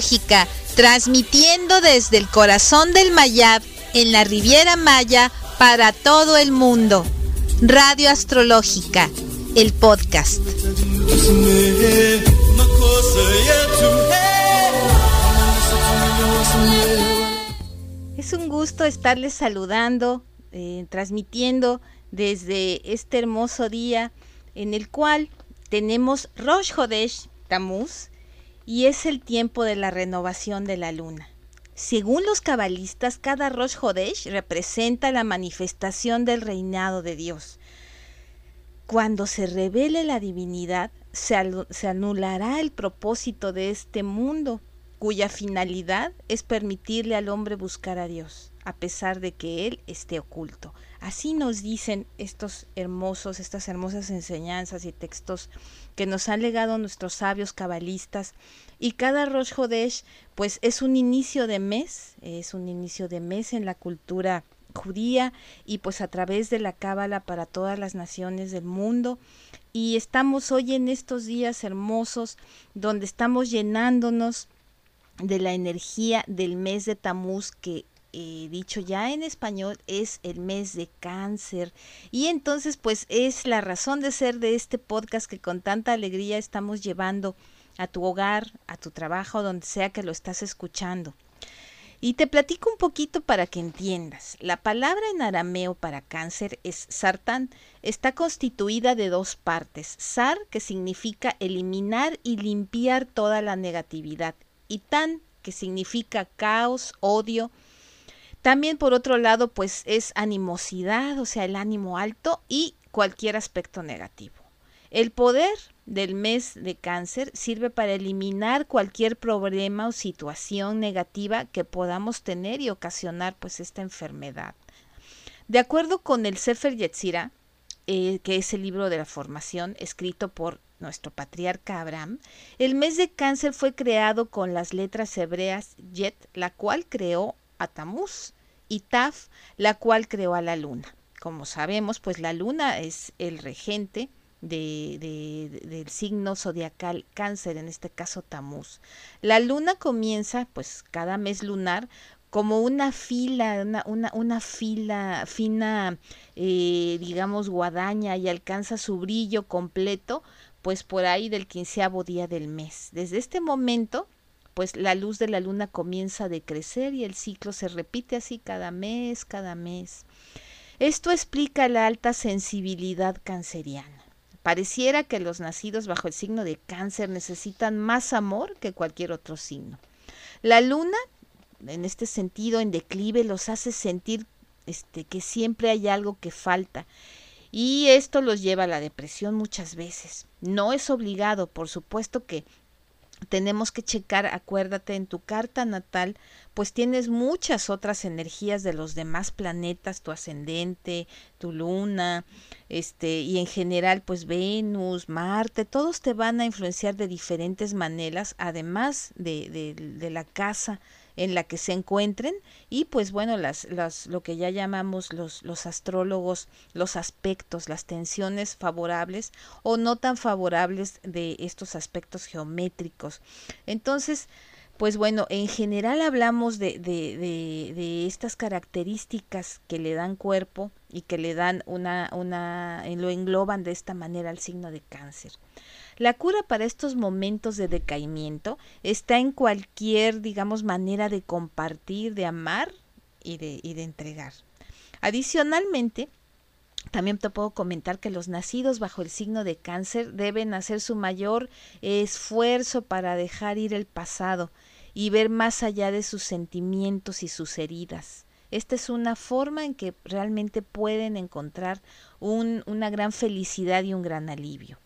Astrológica, transmitiendo desde el corazón del Mayab en la Riviera Maya para todo el mundo. Radio Astrológica, el podcast. Es un gusto estarles saludando, eh, transmitiendo desde este hermoso día en el cual tenemos Rosh Hodesh Tamuz, y es el tiempo de la renovación de la luna. Según los cabalistas, cada Rosh Hodesh representa la manifestación del reinado de Dios. Cuando se revele la divinidad, se, se anulará el propósito de este mundo, cuya finalidad es permitirle al hombre buscar a Dios, a pesar de que Él esté oculto. Así nos dicen estos hermosos, estas hermosas enseñanzas y textos que nos han legado nuestros sabios cabalistas. Y cada Rosh Hodesh, pues es un inicio de mes, es un inicio de mes en la cultura judía y pues a través de la cábala para todas las naciones del mundo. Y estamos hoy en estos días hermosos donde estamos llenándonos de la energía del mes de Tamuz que eh, dicho ya en español, es el mes de cáncer. Y entonces, pues es la razón de ser de este podcast que con tanta alegría estamos llevando a tu hogar, a tu trabajo, donde sea que lo estás escuchando. Y te platico un poquito para que entiendas. La palabra en arameo para cáncer es sartán. Está constituida de dos partes. Sar, que significa eliminar y limpiar toda la negatividad. Y tan, que significa caos, odio, también por otro lado, pues es animosidad, o sea, el ánimo alto y cualquier aspecto negativo. El poder del mes de cáncer sirve para eliminar cualquier problema o situación negativa que podamos tener y ocasionar pues esta enfermedad. De acuerdo con el Sefer Yetzirah, eh, que es el libro de la formación escrito por nuestro patriarca Abraham, el mes de cáncer fue creado con las letras hebreas Yet, la cual creó a Tamuz, y Taf, la cual creó a la luna. Como sabemos, pues la luna es el regente de, del signo zodiacal cáncer, en este caso Tamuz. La luna comienza, pues cada mes lunar, como una fila, una, una, fila fina, eh, digamos, guadaña y alcanza su brillo completo, pues por ahí del quinceavo día del mes. Desde este momento, pues la luz de la luna comienza a decrecer y el ciclo se repite así cada mes, cada mes. Esto explica la alta sensibilidad canceriana. Pareciera que los nacidos bajo el signo de cáncer necesitan más amor que cualquier otro signo. La luna, en este sentido, en declive, los hace sentir este, que siempre hay algo que falta. Y esto los lleva a la depresión muchas veces. No es obligado, por supuesto que tenemos que checar, acuérdate, en tu carta natal, pues tienes muchas otras energías de los demás planetas, tu ascendente, tu luna, este, y en general, pues Venus, Marte, todos te van a influenciar de diferentes maneras, además de, de, de la casa en la que se encuentren y pues bueno las, las lo que ya llamamos los, los astrólogos los aspectos las tensiones favorables o no tan favorables de estos aspectos geométricos entonces pues bueno, en general hablamos de, de, de, de, estas características que le dan cuerpo y que le dan una, una, lo engloban de esta manera al signo de cáncer. La cura para estos momentos de decaimiento está en cualquier, digamos, manera de compartir, de amar y de, y de entregar. Adicionalmente, también te puedo comentar que los nacidos bajo el signo de cáncer deben hacer su mayor esfuerzo para dejar ir el pasado y ver más allá de sus sentimientos y sus heridas. Esta es una forma en que realmente pueden encontrar un, una gran felicidad y un gran alivio.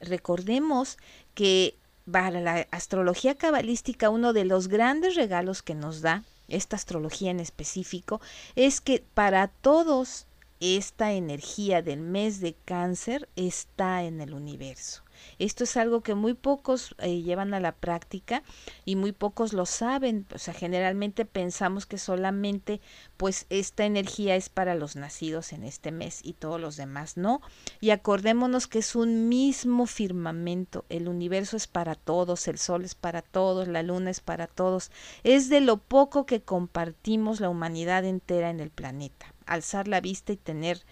Recordemos que para la astrología cabalística uno de los grandes regalos que nos da esta astrología en específico es que para todos esta energía del mes de cáncer está en el universo. Esto es algo que muy pocos eh, llevan a la práctica y muy pocos lo saben. O sea, generalmente pensamos que solamente pues esta energía es para los nacidos en este mes y todos los demás no. Y acordémonos que es un mismo firmamento. El universo es para todos, el sol es para todos, la luna es para todos. Es de lo poco que compartimos la humanidad entera en el planeta. Alzar la vista y tener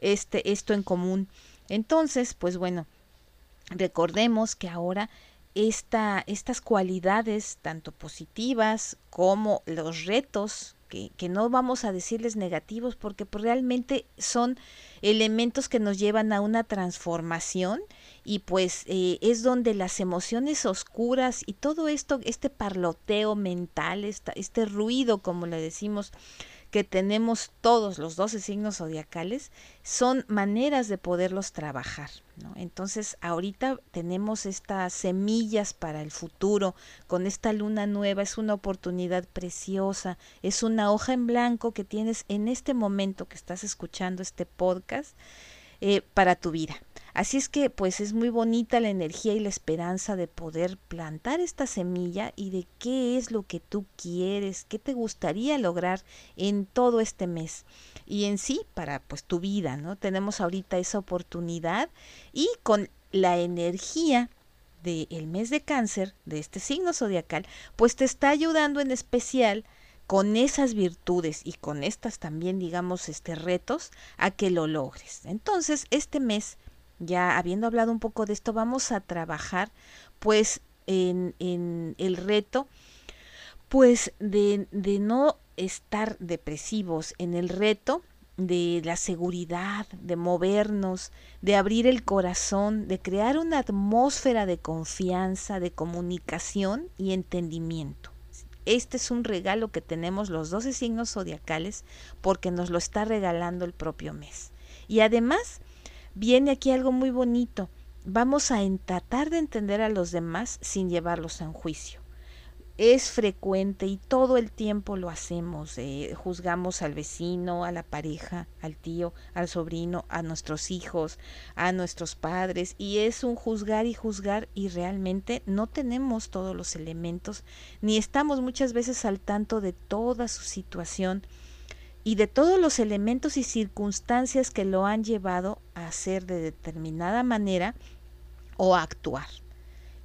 este, esto en común. Entonces, pues bueno, recordemos que ahora esta, estas cualidades, tanto positivas como los retos, que, que, no vamos a decirles negativos, porque pues realmente son elementos que nos llevan a una transformación y pues eh, es donde las emociones oscuras y todo esto, este parloteo mental, esta, este ruido, como le decimos, que tenemos todos los 12 signos zodiacales son maneras de poderlos trabajar. ¿no? Entonces, ahorita tenemos estas semillas para el futuro, con esta luna nueva, es una oportunidad preciosa, es una hoja en blanco que tienes en este momento que estás escuchando este podcast eh, para tu vida. Así es que pues es muy bonita la energía y la esperanza de poder plantar esta semilla y de qué es lo que tú quieres, qué te gustaría lograr en todo este mes y en sí para pues tu vida, ¿no? Tenemos ahorita esa oportunidad y con la energía del mes de cáncer, de este signo zodiacal, pues te está ayudando en especial con esas virtudes y con estas también, digamos, este retos, a que lo logres. Entonces, este mes ya habiendo hablado un poco de esto, vamos a trabajar pues en, en el reto pues de, de no estar depresivos, en el reto de la seguridad, de movernos, de abrir el corazón, de crear una atmósfera de confianza, de comunicación y entendimiento. Este es un regalo que tenemos los 12 signos zodiacales porque nos lo está regalando el propio mes. Y además, viene aquí algo muy bonito. Vamos a tratar de entender a los demás sin llevarlos a juicio. Es frecuente y todo el tiempo lo hacemos. Eh, juzgamos al vecino, a la pareja, al tío, al sobrino, a nuestros hijos, a nuestros padres. Y es un juzgar y juzgar y realmente no tenemos todos los elementos ni estamos muchas veces al tanto de toda su situación y de todos los elementos y circunstancias que lo han llevado a hacer de determinada manera o a actuar.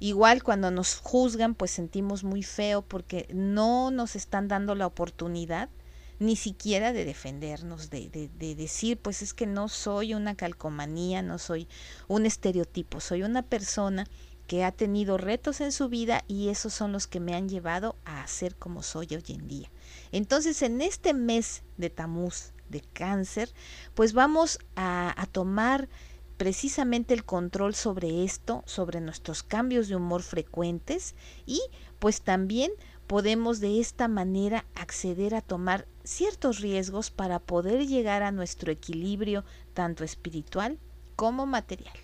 Igual cuando nos juzgan, pues sentimos muy feo porque no nos están dando la oportunidad ni siquiera de defendernos, de, de, de, decir, pues es que no soy una calcomanía, no soy un estereotipo, soy una persona que ha tenido retos en su vida y esos son los que me han llevado a ser como soy hoy en día. Entonces, en este mes de Tamuz, de cáncer, pues vamos a tomar precisamente el control sobre esto, sobre nuestros cambios de humor frecuentes y pues también podemos de esta manera acceder a tomar ciertos riesgos para poder llegar a nuestro equilibrio tanto espiritual como material.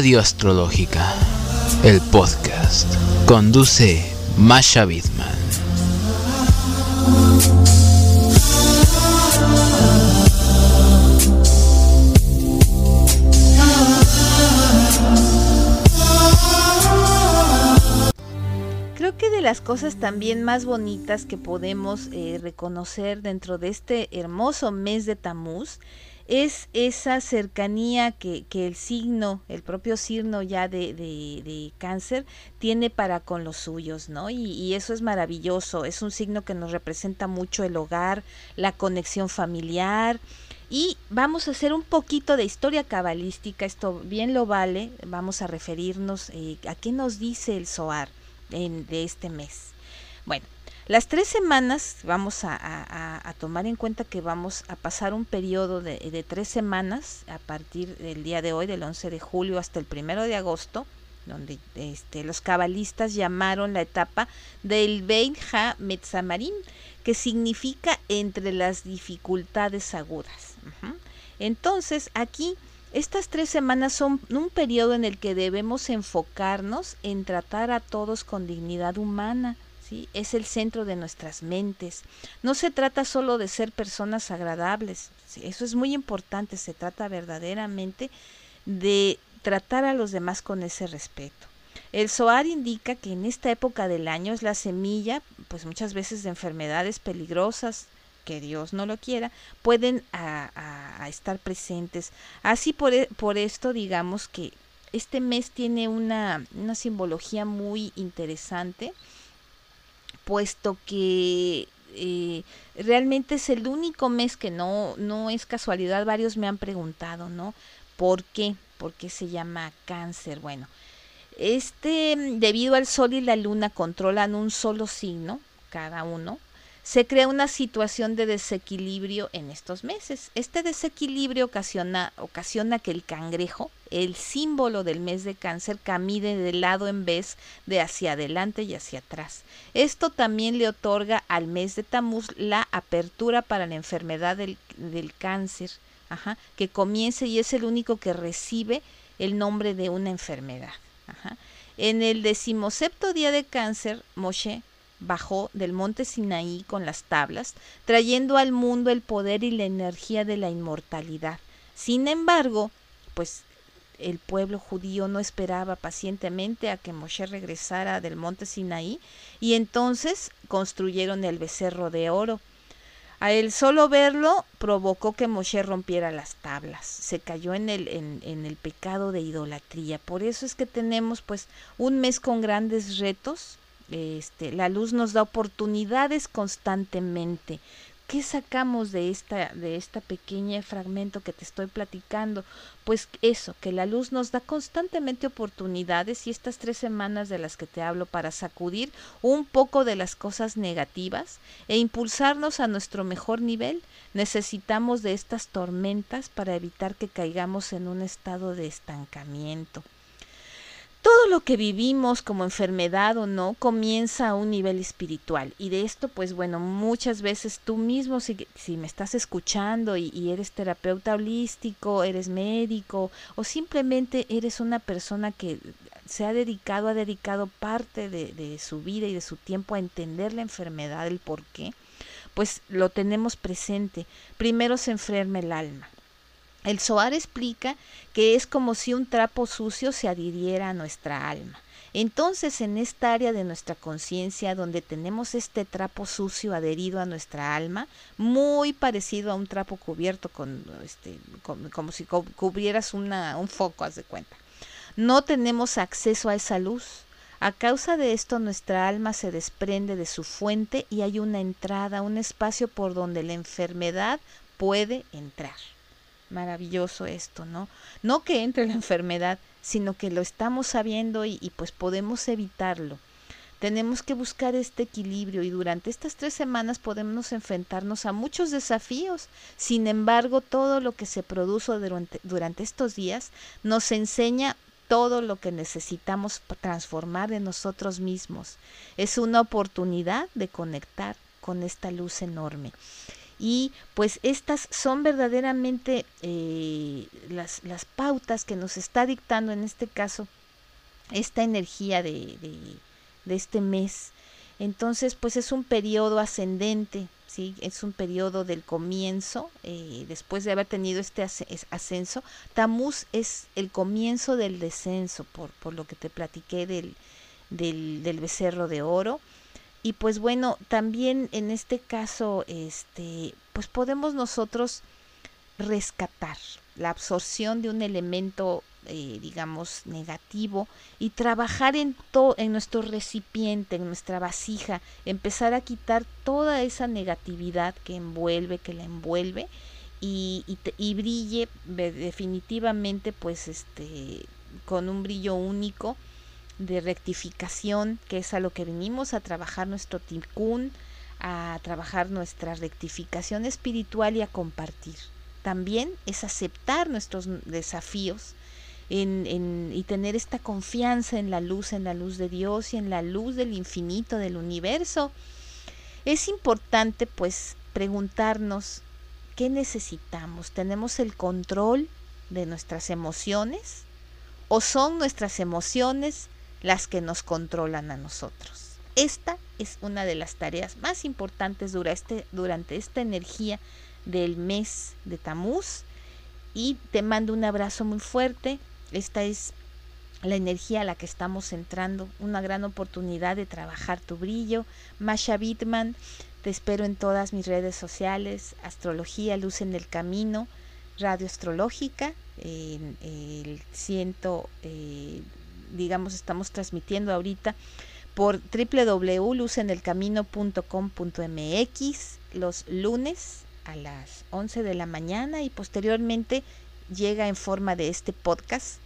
Radio Astrológica, el podcast. Conduce Masha Bidman. Creo que de las cosas también más bonitas que podemos eh, reconocer dentro de este hermoso mes de Tamuz es esa cercanía que, que el signo, el propio signo ya de, de, cáncer, tiene para con los suyos, ¿no? Y, y, eso es maravilloso, es un signo que nos representa mucho el hogar, la conexión familiar. Y vamos a hacer un poquito de historia cabalística, esto bien lo vale, vamos a referirnos eh, a qué nos dice el SOAR en, de este mes. Bueno, las tres semanas, vamos a, tomar en cuenta que vamos a pasar un periodo de, tres semanas a partir del día de hoy, del 11 de julio hasta el primero de agosto, donde este, los cabalistas llamaron la etapa del Bein Ha Metzamarim, que significa entre las dificultades agudas. Entonces, aquí Estas tres semanas son un periodo en el que debemos enfocarnos en tratar a todos con dignidad humana. Es el centro de nuestras mentes. No se trata solo de ser personas agradables. Eso es muy importante. Se trata verdaderamente de tratar a los demás con ese respeto. El SOAR indica que en esta época del año es la semilla, pues muchas veces de enfermedades peligrosas, que Dios no lo quiera, pueden a, estar presentes. Así por, e, por, esto digamos que este mes tiene una, una simbología muy interesante, puesto que eh, realmente es el único mes que no, no es casualidad. Varios me han preguntado, ¿no? ¿Por qué? ¿Por qué se llama cáncer? Bueno, este, debido al sol y la luna controlan un solo signo, cada uno, se crea una situación de desequilibrio en estos meses. Este desequilibrio ocasiona, ocasiona que el cangrejo, el símbolo del mes de cáncer, camine de lado en vez de hacia adelante y hacia atrás. Esto también le otorga al mes de Tamuz la apertura para la enfermedad del, cáncer, que comience y es el único que recibe el nombre de una enfermedad. En el decimosepto día de cáncer, Moshe bajó del monte Sinaí con las tablas, trayendo al mundo el poder y la energía de la inmortalidad. Sin embargo, pues el pueblo judío no esperaba pacientemente a que Moshe regresara del monte Sinaí y entonces construyeron el becerro de oro. A él solo verlo provocó que Moshe rompiera las tablas, se cayó en el, en, en el pecado de idolatría. Por eso es que tenemos pues un mes con grandes retos, este, la luz nos da oportunidades constantemente. ¿Qué sacamos de esta, de esta pequeña fragmento que te estoy platicando? Pues eso, que la luz nos da constantemente oportunidades y estas tres semanas de las que te hablo para sacudir un poco de las cosas negativas e impulsarnos a nuestro mejor nivel, necesitamos de estas tormentas para evitar que caigamos en un estado de estancamiento todo lo que vivimos como enfermedad o no comienza a un nivel espiritual. Y de esto pues bueno muchas veces tú mismo si, si me estás escuchando y, eres terapeuta holístico eres médico o simplemente eres una persona que se ha dedicado ha dedicado parte de, de su vida y de su tiempo a entender la enfermedad el por qué pues lo tenemos presente. Primero se enferma el alma el Zohar explica que es como si un trapo sucio se adhiriera a nuestra alma. Entonces, en esta área de nuestra conciencia, donde tenemos este trapo sucio adherido a nuestra alma, muy parecido a un trapo cubierto con, este, como si cubrieras una, un foco, haz de cuenta. No tenemos acceso a esa luz. A causa de esto, nuestra alma se desprende de su fuente y hay una entrada, un espacio por donde la enfermedad puede entrar maravilloso esto, ¿no? No que entre la enfermedad, sino que lo estamos sabiendo y, pues podemos evitarlo. Tenemos que buscar este equilibrio y durante estas tres semanas podemos enfrentarnos a muchos desafíos. Sin embargo, todo lo que se produjo durante, durante estos días nos enseña todo lo que necesitamos transformar de nosotros mismos. Es una oportunidad de conectar con esta luz enorme y pues estas son verdaderamente eh, las, las, pautas que nos está dictando en este caso esta energía de, de, este mes. Entonces, pues es un periodo ascendente, ¿sí? es un periodo del comienzo, eh, después de haber tenido este ascenso. Tamuz es el comienzo del descenso, por, por lo que te platiqué del, del, del becerro de oro y pues bueno, también en este caso, este, pues podemos nosotros rescatar la absorción de un elemento, eh, digamos, negativo y trabajar en, to en nuestro recipiente, en nuestra vasija, empezar a quitar toda esa negatividad que envuelve, que la envuelve y, y brille definitivamente, pues, este, con un brillo único de rectificación, que es a lo que venimos a trabajar nuestro tikkun, a trabajar nuestra rectificación espiritual y a compartir. También es aceptar nuestros desafíos y tener esta confianza en la luz, en la luz de Dios y en la luz del infinito, del universo. Es importante pues preguntarnos qué necesitamos. ¿Tenemos el control de nuestras emociones o son nuestras emociones las que nos controlan a nosotros. Esta es una de las tareas más importantes durante, durante esta energía del mes de Tamuz y te mando un abrazo muy fuerte. Esta es la energía a la que estamos entrando, una gran oportunidad de trabajar tu brillo. Masha Bitman, te espero en todas mis redes sociales, Astrología, Luz en el Camino, Radio Astrológica, en el ciento, eh, digamos, estamos transmitiendo ahorita por www.luzenelcamino.com.mx los lunes a las 11 de la mañana y posteriormente llega en forma de este podcast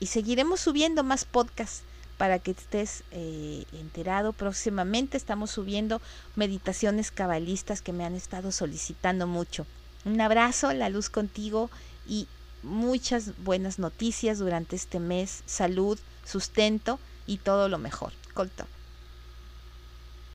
y seguiremos subiendo más podcasts para que estés eh, enterado. Próximamente estamos subiendo meditaciones cabalistas que me han estado solicitando mucho. Un abrazo, la luz contigo y muchas buenas noticias durante este mes, salud, sustento y todo lo mejor. Colto.